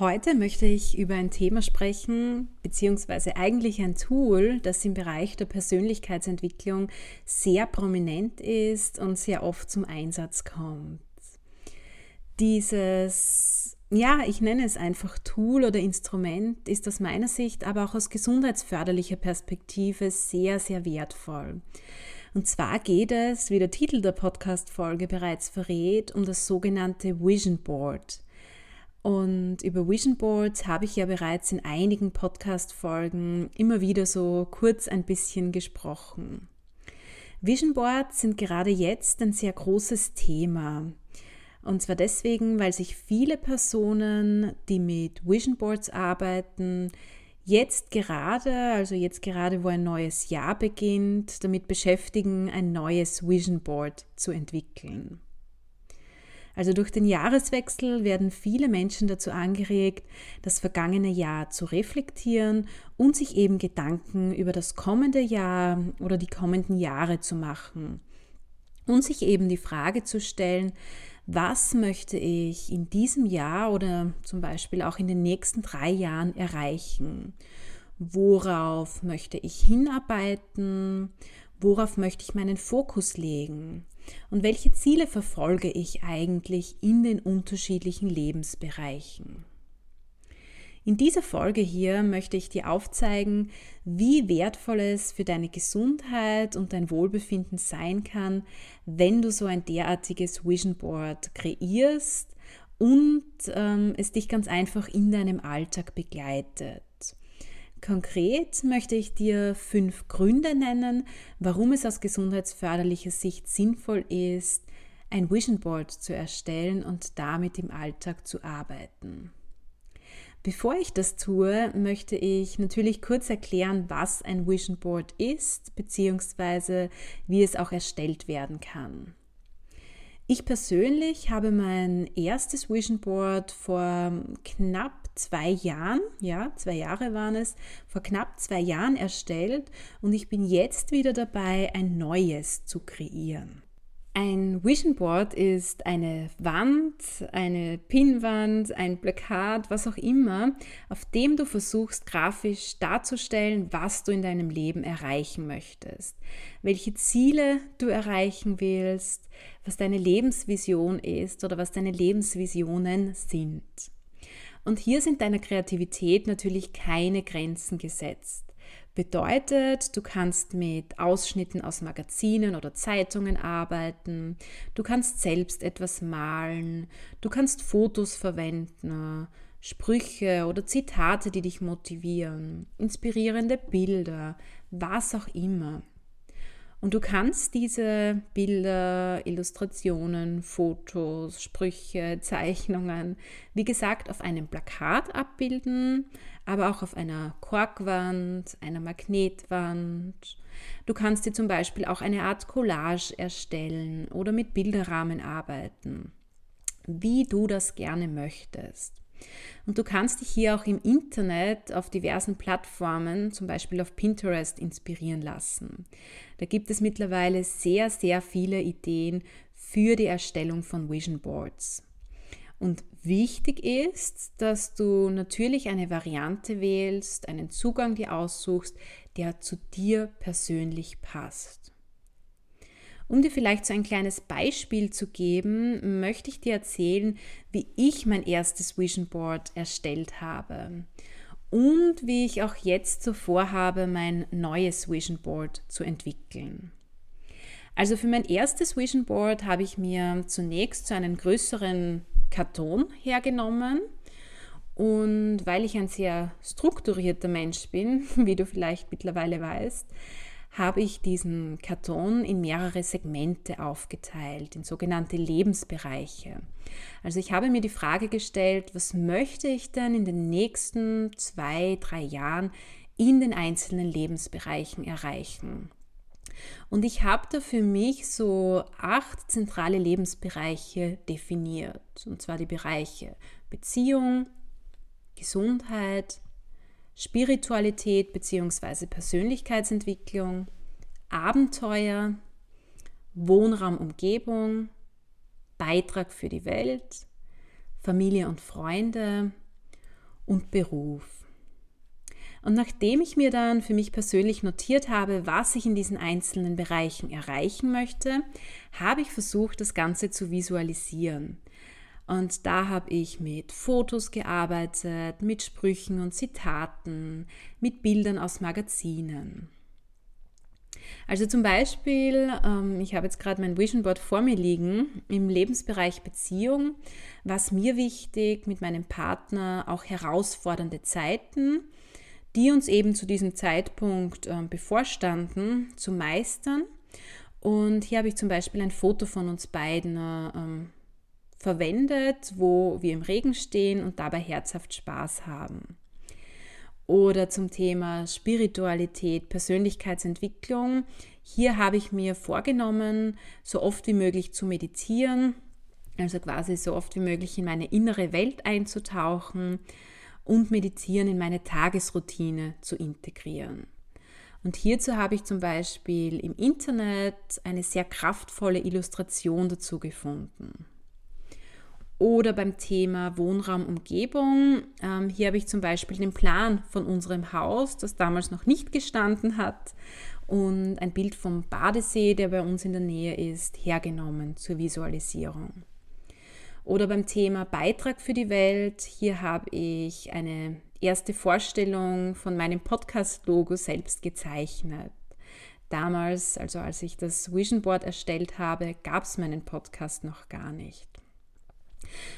Heute möchte ich über ein Thema sprechen, beziehungsweise eigentlich ein Tool, das im Bereich der Persönlichkeitsentwicklung sehr prominent ist und sehr oft zum Einsatz kommt. Dieses, ja, ich nenne es einfach Tool oder Instrument, ist aus meiner Sicht, aber auch aus gesundheitsförderlicher Perspektive sehr, sehr wertvoll. Und zwar geht es, wie der Titel der Podcast-Folge bereits verrät, um das sogenannte Vision Board. Und über Vision Boards habe ich ja bereits in einigen Podcast-Folgen immer wieder so kurz ein bisschen gesprochen. Vision Boards sind gerade jetzt ein sehr großes Thema. Und zwar deswegen, weil sich viele Personen, die mit Vision Boards arbeiten, jetzt gerade, also jetzt gerade, wo ein neues Jahr beginnt, damit beschäftigen, ein neues Vision Board zu entwickeln. Also durch den Jahreswechsel werden viele Menschen dazu angeregt, das vergangene Jahr zu reflektieren und sich eben Gedanken über das kommende Jahr oder die kommenden Jahre zu machen. Und sich eben die Frage zu stellen, was möchte ich in diesem Jahr oder zum Beispiel auch in den nächsten drei Jahren erreichen? Worauf möchte ich hinarbeiten? Worauf möchte ich meinen Fokus legen? Und welche Ziele verfolge ich eigentlich in den unterschiedlichen Lebensbereichen? In dieser Folge hier möchte ich dir aufzeigen, wie wertvoll es für deine Gesundheit und dein Wohlbefinden sein kann, wenn du so ein derartiges Vision Board kreierst und ähm, es dich ganz einfach in deinem Alltag begleitet. Konkret möchte ich dir fünf Gründe nennen, warum es aus gesundheitsförderlicher Sicht sinnvoll ist, ein Vision Board zu erstellen und damit im Alltag zu arbeiten. Bevor ich das tue, möchte ich natürlich kurz erklären, was ein Vision Board ist, beziehungsweise wie es auch erstellt werden kann. Ich persönlich habe mein erstes Vision Board vor knapp zwei Jahren, ja, zwei Jahre waren es, vor knapp zwei Jahren erstellt und ich bin jetzt wieder dabei, ein neues zu kreieren. Ein Vision Board ist eine Wand, eine Pinnwand, ein Plakat, was auch immer, auf dem du versuchst grafisch darzustellen, was du in deinem Leben erreichen möchtest, welche Ziele du erreichen willst, was deine Lebensvision ist oder was deine Lebensvisionen sind. Und hier sind deiner Kreativität natürlich keine Grenzen gesetzt. Bedeutet, du kannst mit Ausschnitten aus Magazinen oder Zeitungen arbeiten, du kannst selbst etwas malen, du kannst Fotos verwenden, Sprüche oder Zitate, die dich motivieren, inspirierende Bilder, was auch immer. Und du kannst diese Bilder, Illustrationen, Fotos, Sprüche, Zeichnungen, wie gesagt, auf einem Plakat abbilden, aber auch auf einer Korkwand, einer Magnetwand. Du kannst dir zum Beispiel auch eine Art Collage erstellen oder mit Bilderrahmen arbeiten, wie du das gerne möchtest. Und du kannst dich hier auch im Internet auf diversen Plattformen, zum Beispiel auf Pinterest, inspirieren lassen. Da gibt es mittlerweile sehr, sehr viele Ideen für die Erstellung von Vision Boards. Und wichtig ist, dass du natürlich eine Variante wählst, einen Zugang dir aussuchst, der zu dir persönlich passt. Um dir vielleicht so ein kleines Beispiel zu geben, möchte ich dir erzählen, wie ich mein erstes Vision Board erstellt habe. und wie ich auch jetzt so vorhabe, mein neues Vision Board zu entwickeln. Also für mein erstes Vision Board habe ich mir zunächst so einen größeren Karton hergenommen und weil ich ein sehr strukturierter Mensch bin, wie du vielleicht mittlerweile weißt, habe ich diesen Karton in mehrere Segmente aufgeteilt, in sogenannte Lebensbereiche. Also ich habe mir die Frage gestellt, was möchte ich denn in den nächsten zwei, drei Jahren in den einzelnen Lebensbereichen erreichen? Und ich habe da für mich so acht zentrale Lebensbereiche definiert. Und zwar die Bereiche Beziehung, Gesundheit, Spiritualität bzw. Persönlichkeitsentwicklung, Abenteuer, Wohnraum, Umgebung, Beitrag für die Welt, Familie und Freunde und Beruf. Und nachdem ich mir dann für mich persönlich notiert habe, was ich in diesen einzelnen Bereichen erreichen möchte, habe ich versucht, das Ganze zu visualisieren. Und da habe ich mit Fotos gearbeitet, mit Sprüchen und Zitaten, mit Bildern aus Magazinen. Also zum Beispiel, ähm, ich habe jetzt gerade mein Vision Board vor mir liegen, im Lebensbereich Beziehung, was mir wichtig, mit meinem Partner auch herausfordernde Zeiten, die uns eben zu diesem Zeitpunkt ähm, bevorstanden, zu meistern. Und hier habe ich zum Beispiel ein Foto von uns beiden ähm, verwendet, wo wir im Regen stehen und dabei herzhaft Spaß haben. Oder zum Thema Spiritualität, Persönlichkeitsentwicklung. Hier habe ich mir vorgenommen, so oft wie möglich zu meditieren, also quasi so oft wie möglich in meine innere Welt einzutauchen und Meditieren in meine Tagesroutine zu integrieren. Und hierzu habe ich zum Beispiel im Internet eine sehr kraftvolle Illustration dazu gefunden. Oder beim Thema Wohnraumumgebung. Ähm, hier habe ich zum Beispiel den Plan von unserem Haus, das damals noch nicht gestanden hat, und ein Bild vom Badesee, der bei uns in der Nähe ist, hergenommen zur Visualisierung. Oder beim Thema Beitrag für die Welt. Hier habe ich eine erste Vorstellung von meinem Podcast-Logo selbst gezeichnet. Damals, also als ich das Vision Board erstellt habe, gab es meinen Podcast noch gar nicht.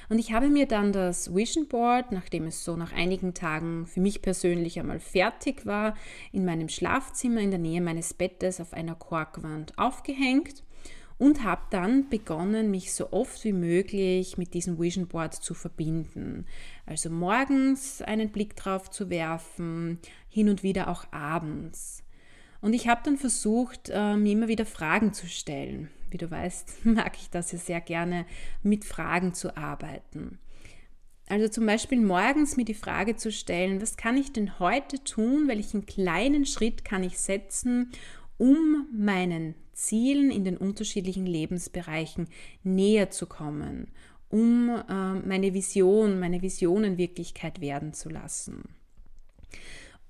Und ich habe mir dann das Vision Board, nachdem es so nach einigen Tagen für mich persönlich einmal fertig war, in meinem Schlafzimmer in der Nähe meines Bettes auf einer Korkwand aufgehängt und habe dann begonnen, mich so oft wie möglich mit diesem Vision Board zu verbinden. Also morgens einen Blick drauf zu werfen, hin und wieder auch abends. Und ich habe dann versucht, äh, mir immer wieder Fragen zu stellen. Wie du weißt, mag ich das ja sehr gerne, mit Fragen zu arbeiten. Also zum Beispiel morgens mir die Frage zu stellen, was kann ich denn heute tun, welchen kleinen Schritt kann ich setzen, um meinen Zielen in den unterschiedlichen Lebensbereichen näher zu kommen, um äh, meine Vision, meine Visionen Wirklichkeit werden zu lassen.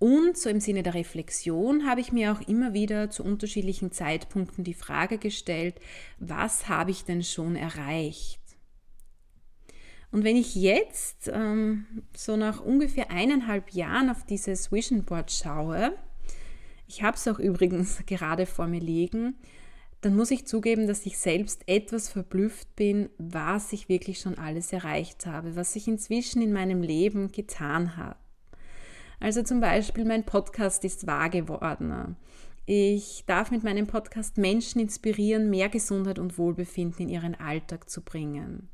Und so im Sinne der Reflexion habe ich mir auch immer wieder zu unterschiedlichen Zeitpunkten die Frage gestellt, was habe ich denn schon erreicht? Und wenn ich jetzt ähm, so nach ungefähr eineinhalb Jahren auf dieses Vision Board schaue, ich habe es auch übrigens gerade vor mir liegen, dann muss ich zugeben, dass ich selbst etwas verblüfft bin, was ich wirklich schon alles erreicht habe, was sich inzwischen in meinem Leben getan hat. Also zum Beispiel, mein Podcast ist wahr geworden. Ich darf mit meinem Podcast Menschen inspirieren, mehr Gesundheit und Wohlbefinden in ihren Alltag zu bringen.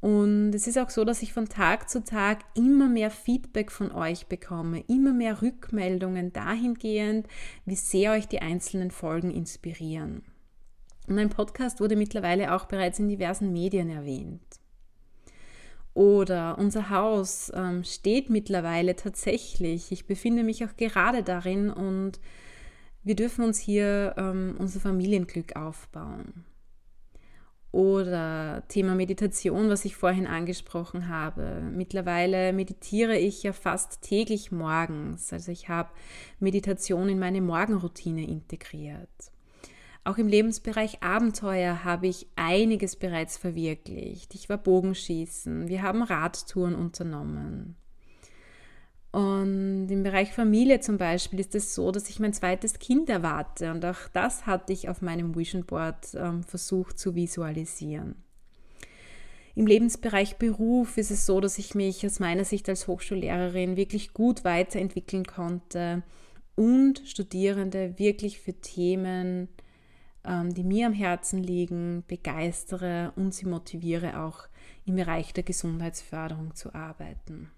Und es ist auch so, dass ich von Tag zu Tag immer mehr Feedback von euch bekomme, immer mehr Rückmeldungen dahingehend, wie sehr euch die einzelnen Folgen inspirieren. Und mein Podcast wurde mittlerweile auch bereits in diversen Medien erwähnt. Oder unser Haus ähm, steht mittlerweile tatsächlich. Ich befinde mich auch gerade darin und wir dürfen uns hier ähm, unser Familienglück aufbauen. Oder Thema Meditation, was ich vorhin angesprochen habe. Mittlerweile meditiere ich ja fast täglich morgens. Also ich habe Meditation in meine Morgenroutine integriert. Auch im Lebensbereich Abenteuer habe ich einiges bereits verwirklicht. Ich war Bogenschießen, wir haben Radtouren unternommen. Und Bereich Familie zum Beispiel ist es so, dass ich mein zweites Kind erwarte und auch das hatte ich auf meinem Vision Board ähm, versucht zu visualisieren. Im Lebensbereich Beruf ist es so, dass ich mich aus meiner Sicht als Hochschullehrerin wirklich gut weiterentwickeln konnte und Studierende wirklich für Themen, die mir am Herzen liegen, begeistere und sie motiviere, auch im Bereich der Gesundheitsförderung zu arbeiten.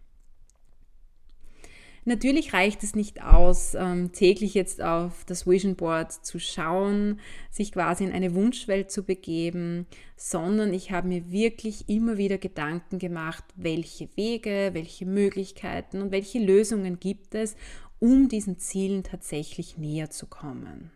Natürlich reicht es nicht aus, ähm, täglich jetzt auf das Vision Board zu schauen, sich quasi in eine Wunschwelt zu begeben, sondern ich habe mir wirklich immer wieder Gedanken gemacht, welche Wege, welche Möglichkeiten und welche Lösungen gibt es, um diesen Zielen tatsächlich näher zu kommen.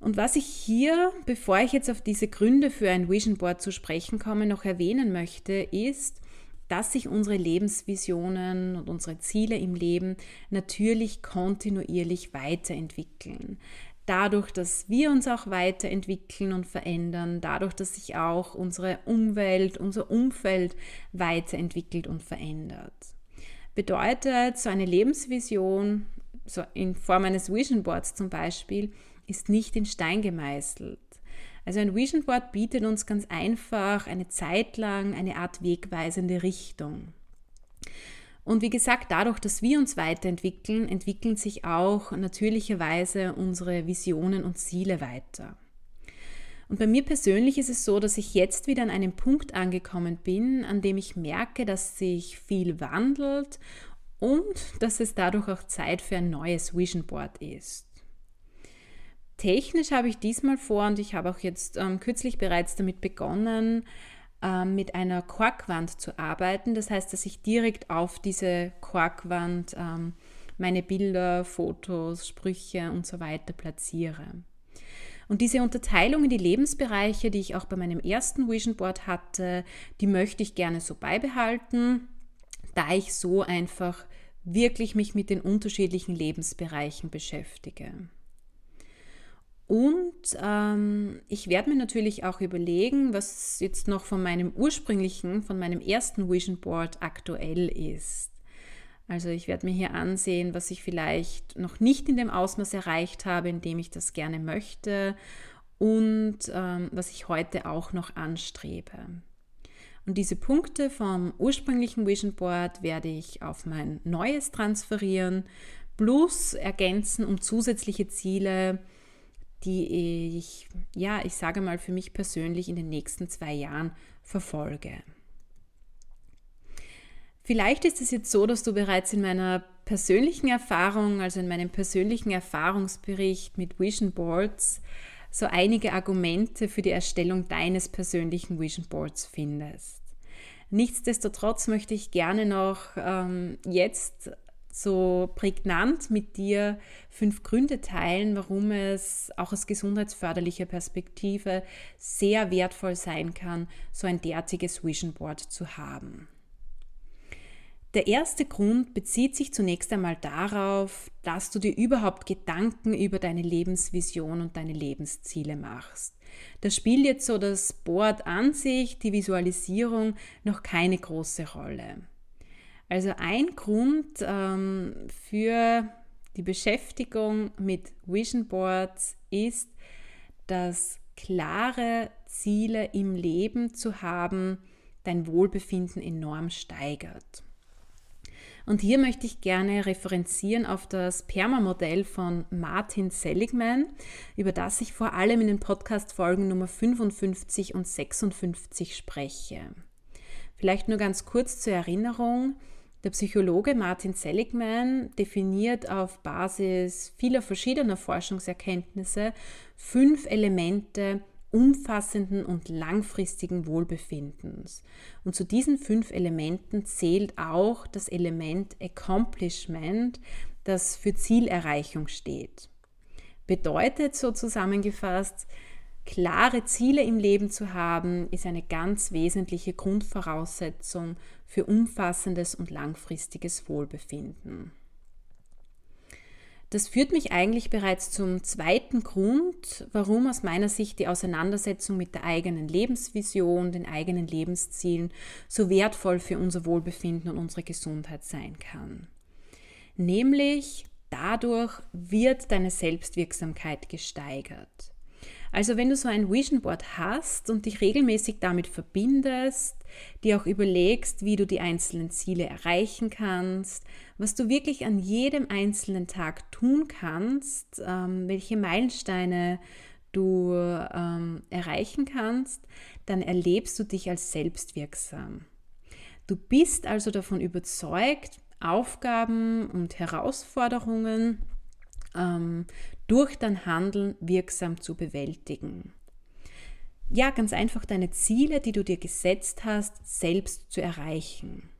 Und was ich hier, bevor ich jetzt auf diese Gründe für ein Vision Board zu sprechen komme, noch erwähnen möchte, ist, dass sich unsere Lebensvisionen und unsere Ziele im Leben natürlich kontinuierlich weiterentwickeln. Dadurch, dass wir uns auch weiterentwickeln und verändern, dadurch, dass sich auch unsere Umwelt, unser Umfeld weiterentwickelt und verändert. Bedeutet, so eine Lebensvision, so in Form eines Vision Boards zum Beispiel, ist nicht in Stein gemeißelt. Also ein Vision Board bietet uns ganz einfach eine Zeit lang eine Art wegweisende Richtung. Und wie gesagt, dadurch, dass wir uns weiterentwickeln, entwickeln sich auch natürlicherweise unsere Visionen und Ziele weiter. Und bei mir persönlich ist es so, dass ich jetzt wieder an einem Punkt angekommen bin, an dem ich merke, dass sich viel wandelt und dass es dadurch auch Zeit für ein neues Vision Board ist. Technisch habe ich diesmal vor und ich habe auch jetzt ähm, kürzlich bereits damit begonnen, ähm, mit einer Korkwand zu arbeiten. Das heißt, dass ich direkt auf diese Korkwand ähm, meine Bilder, Fotos, Sprüche und so weiter platziere. Und diese Unterteilung in die Lebensbereiche, die ich auch bei meinem ersten Vision Board hatte, die möchte ich gerne so beibehalten, da ich so einfach wirklich mich mit den unterschiedlichen Lebensbereichen beschäftige. Und ähm, ich werde mir natürlich auch überlegen, was jetzt noch von meinem ursprünglichen, von meinem ersten Vision Board aktuell ist. Also ich werde mir hier ansehen, was ich vielleicht noch nicht in dem Ausmaß erreicht habe, in dem ich das gerne möchte und ähm, was ich heute auch noch anstrebe. Und diese Punkte vom ursprünglichen Vision Board werde ich auf mein neues transferieren, plus ergänzen um zusätzliche Ziele, die ich, ja, ich sage mal für mich persönlich in den nächsten zwei Jahren verfolge. Vielleicht ist es jetzt so, dass du bereits in meiner persönlichen Erfahrung, also in meinem persönlichen Erfahrungsbericht mit Vision Boards, so einige Argumente für die Erstellung deines persönlichen Vision Boards findest. Nichtsdestotrotz möchte ich gerne noch ähm, jetzt so prägnant mit dir fünf Gründe teilen, warum es auch aus gesundheitsförderlicher Perspektive sehr wertvoll sein kann, so ein derartiges Vision Board zu haben. Der erste Grund bezieht sich zunächst einmal darauf, dass du dir überhaupt Gedanken über deine Lebensvision und deine Lebensziele machst. Da spielt jetzt so das Board an sich, die Visualisierung, noch keine große Rolle. Also ein Grund ähm, für die Beschäftigung mit Vision Boards ist, dass klare Ziele im Leben zu haben, dein Wohlbefinden enorm steigert. Und hier möchte ich gerne referenzieren auf das PERMA-Modell von Martin Seligman, über das ich vor allem in den Podcast-Folgen Nummer 55 und 56 spreche. Vielleicht nur ganz kurz zur Erinnerung. Der Psychologe Martin Seligman definiert auf Basis vieler verschiedener Forschungserkenntnisse fünf Elemente umfassenden und langfristigen Wohlbefindens. Und zu diesen fünf Elementen zählt auch das Element Accomplishment, das für Zielerreichung steht. Bedeutet so zusammengefasst, klare Ziele im Leben zu haben, ist eine ganz wesentliche Grundvoraussetzung für umfassendes und langfristiges Wohlbefinden. Das führt mich eigentlich bereits zum zweiten Grund, warum aus meiner Sicht die Auseinandersetzung mit der eigenen Lebensvision, den eigenen Lebenszielen so wertvoll für unser Wohlbefinden und unsere Gesundheit sein kann. nämlich dadurch wird deine Selbstwirksamkeit gesteigert. Also wenn du so ein Vision Board hast und dich regelmäßig damit verbindest, dir auch überlegst, wie du die einzelnen Ziele erreichen kannst, was du wirklich an jedem einzelnen Tag tun kannst, ähm, welche Meilensteine du ähm, erreichen kannst, dann erlebst du dich als selbstwirksam. Du bist also davon überzeugt, Aufgaben und Herausforderungen ähm, durch dein Handeln wirksam zu bewältigen. Ja, ganz einfach deine Ziele, die du dir gesetzt hast, selbst zu erreichen.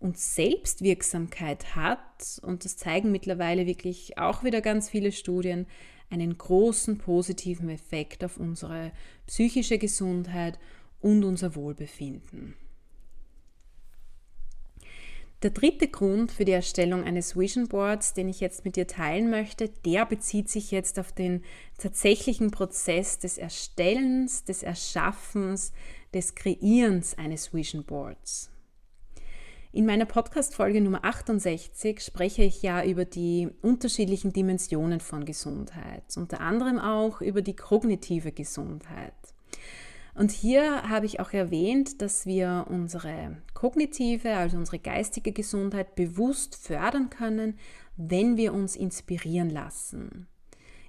Und Selbstwirksamkeit hat, und das zeigen mittlerweile wirklich auch wieder ganz viele Studien, einen großen positiven Effekt auf unsere psychische Gesundheit und unser Wohlbefinden. Der dritte Grund für die Erstellung eines Vision Boards, den ich jetzt mit dir teilen möchte, der bezieht sich jetzt auf den tatsächlichen Prozess des Erstellens, des Erschaffens, des Kreierens eines Vision Boards. In meiner Podcast-Folge Nummer 68 spreche ich ja über die unterschiedlichen Dimensionen von Gesundheit, unter anderem auch über die kognitive Gesundheit. Und hier habe ich auch erwähnt, dass wir unsere kognitive, also unsere geistige Gesundheit bewusst fördern können, wenn wir uns inspirieren lassen.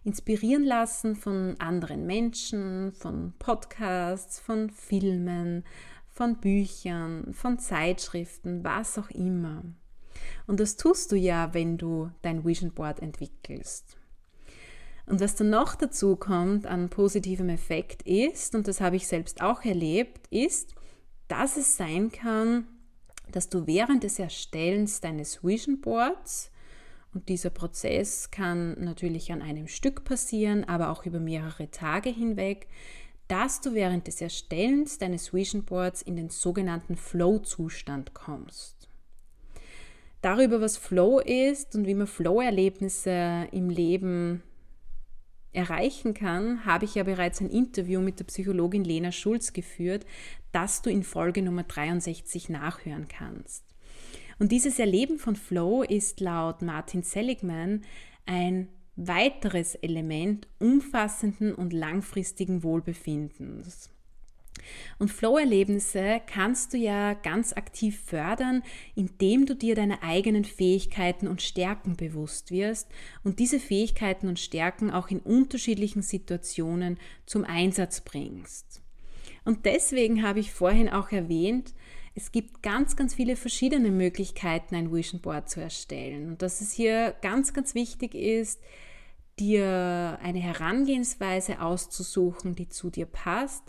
Inspirieren lassen von anderen Menschen, von Podcasts, von Filmen, von Büchern, von Zeitschriften, was auch immer. Und das tust du ja, wenn du dein Vision Board entwickelst. Und was dann noch dazu kommt an positivem Effekt ist, und das habe ich selbst auch erlebt, ist, dass es sein kann, dass du während des Erstellens deines Vision Boards, und dieser Prozess kann natürlich an einem Stück passieren, aber auch über mehrere Tage hinweg, dass du während des Erstellens deines Vision Boards in den sogenannten Flow-Zustand kommst. Darüber, was Flow ist und wie man Flow-Erlebnisse im Leben erreichen kann, habe ich ja bereits ein Interview mit der Psychologin Lena Schulz geführt, das du in Folge Nummer 63 nachhören kannst. Und dieses Erleben von Flow ist laut Martin Seligman ein weiteres Element umfassenden und langfristigen Wohlbefindens. Und Flow-Erlebnisse kannst du ja ganz aktiv fördern, indem du dir deine eigenen Fähigkeiten und Stärken bewusst wirst und diese Fähigkeiten und Stärken auch in unterschiedlichen Situationen zum Einsatz bringst. Und deswegen habe ich vorhin auch erwähnt, es gibt ganz, ganz viele verschiedene Möglichkeiten, ein Vision Board zu erstellen. Und dass es hier ganz, ganz wichtig ist, dir eine Herangehensweise auszusuchen, die zu dir passt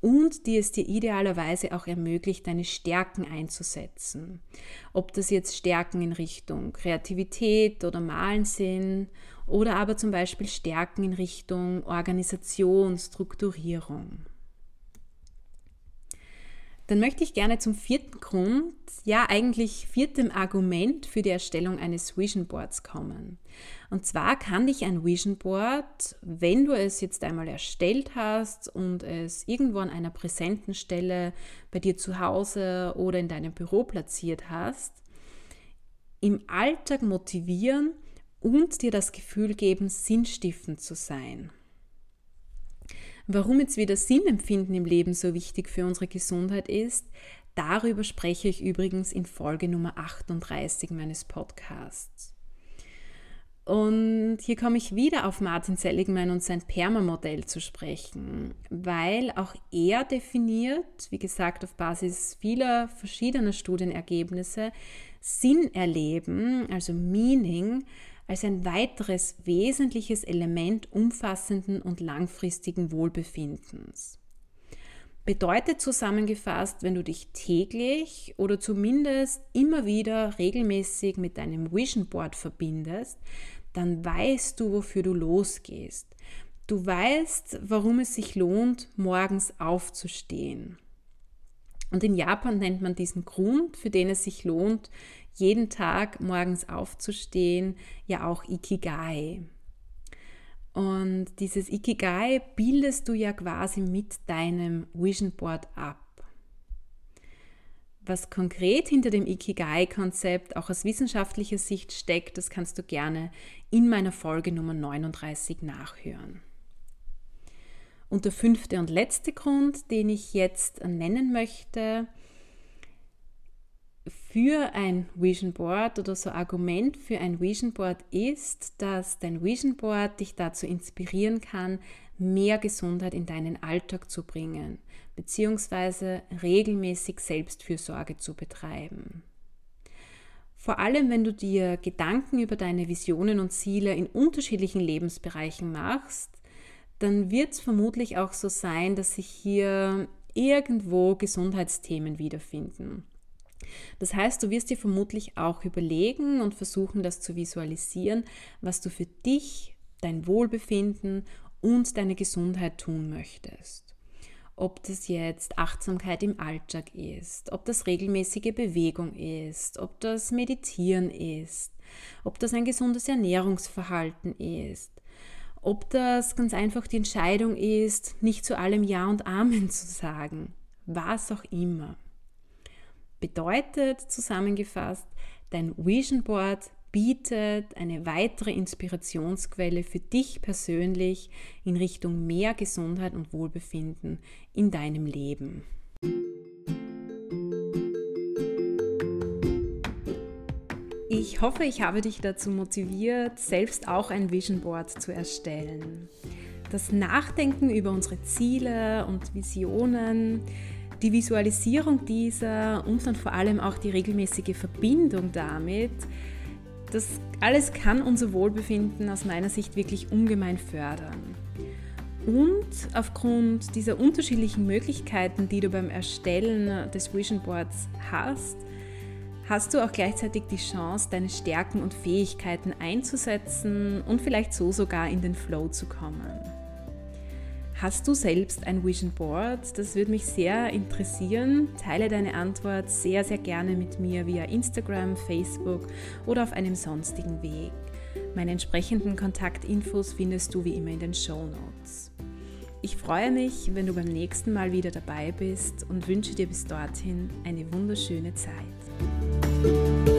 und die es dir idealerweise auch ermöglicht, deine Stärken einzusetzen. Ob das jetzt Stärken in Richtung Kreativität oder Malen sind oder aber zum Beispiel Stärken in Richtung Organisation, Strukturierung. Dann möchte ich gerne zum vierten Grund, ja eigentlich viertem Argument für die Erstellung eines Vision Boards kommen. Und zwar kann dich ein Vision Board, wenn du es jetzt einmal erstellt hast und es irgendwo an einer präsenten Stelle bei dir zu Hause oder in deinem Büro platziert hast, im Alltag motivieren und dir das Gefühl geben, sinnstiftend zu sein. Warum jetzt wieder Sinnempfinden im Leben so wichtig für unsere Gesundheit ist, darüber spreche ich übrigens in Folge Nummer 38 meines Podcasts. Und hier komme ich wieder auf Martin Seligman und sein Perma-Modell zu sprechen, weil auch er definiert, wie gesagt, auf Basis vieler verschiedener Studienergebnisse, Sinn erleben, also Meaning, als ein weiteres wesentliches Element umfassenden und langfristigen Wohlbefindens. Bedeutet zusammengefasst, wenn du dich täglich oder zumindest immer wieder regelmäßig mit deinem Vision Board verbindest, dann weißt du, wofür du losgehst. Du weißt, warum es sich lohnt, morgens aufzustehen. Und in Japan nennt man diesen Grund, für den es sich lohnt, jeden Tag morgens aufzustehen, ja auch Ikigai. Und dieses Ikigai bildest du ja quasi mit deinem Vision Board ab. Was konkret hinter dem Ikigai-Konzept auch aus wissenschaftlicher Sicht steckt, das kannst du gerne in meiner Folge Nummer 39 nachhören. Und der fünfte und letzte Grund, den ich jetzt nennen möchte, für ein Vision Board oder so Argument für ein Vision Board ist, dass dein Vision Board dich dazu inspirieren kann, mehr Gesundheit in deinen Alltag zu bringen, beziehungsweise regelmäßig Selbstfürsorge zu betreiben. Vor allem, wenn du dir Gedanken über deine Visionen und Ziele in unterschiedlichen Lebensbereichen machst, dann wird es vermutlich auch so sein, dass sich hier irgendwo Gesundheitsthemen wiederfinden. Das heißt, du wirst dir vermutlich auch überlegen und versuchen, das zu visualisieren, was du für dich, dein Wohlbefinden und deine Gesundheit tun möchtest. Ob das jetzt Achtsamkeit im Alltag ist, ob das regelmäßige Bewegung ist, ob das Meditieren ist, ob das ein gesundes Ernährungsverhalten ist, ob das ganz einfach die Entscheidung ist, nicht zu allem Ja und Amen zu sagen, was auch immer. Bedeutet zusammengefasst, dein Vision Board bietet eine weitere Inspirationsquelle für dich persönlich in Richtung mehr Gesundheit und Wohlbefinden in deinem Leben. Ich hoffe, ich habe dich dazu motiviert, selbst auch ein Vision Board zu erstellen. Das Nachdenken über unsere Ziele und Visionen die Visualisierung dieser und dann vor allem auch die regelmäßige Verbindung damit, das alles kann unser Wohlbefinden aus meiner Sicht wirklich ungemein fördern. Und aufgrund dieser unterschiedlichen Möglichkeiten, die du beim Erstellen des Vision Boards hast, hast du auch gleichzeitig die Chance, deine Stärken und Fähigkeiten einzusetzen und vielleicht so sogar in den Flow zu kommen. Hast du selbst ein Vision Board? Das würde mich sehr interessieren. Teile deine Antwort sehr, sehr gerne mit mir via Instagram, Facebook oder auf einem sonstigen Weg. Meine entsprechenden Kontaktinfos findest du wie immer in den Show Notes. Ich freue mich, wenn du beim nächsten Mal wieder dabei bist und wünsche dir bis dorthin eine wunderschöne Zeit. Música